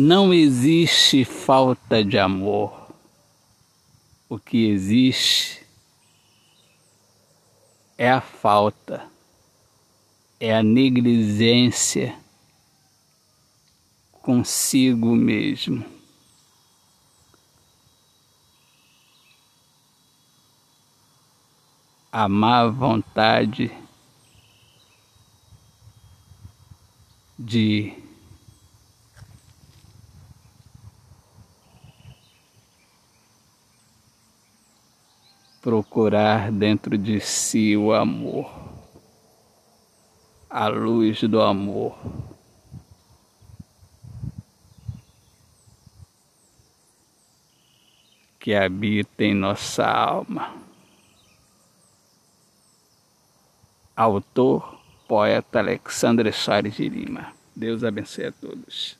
Não existe falta de amor. O que existe é a falta, é a negligência consigo mesmo. A má vontade de procurar dentro de si o amor, a luz do amor. Que habita em nossa alma. Autor, poeta Alexandre Soares de Lima. Deus abençoe a todos.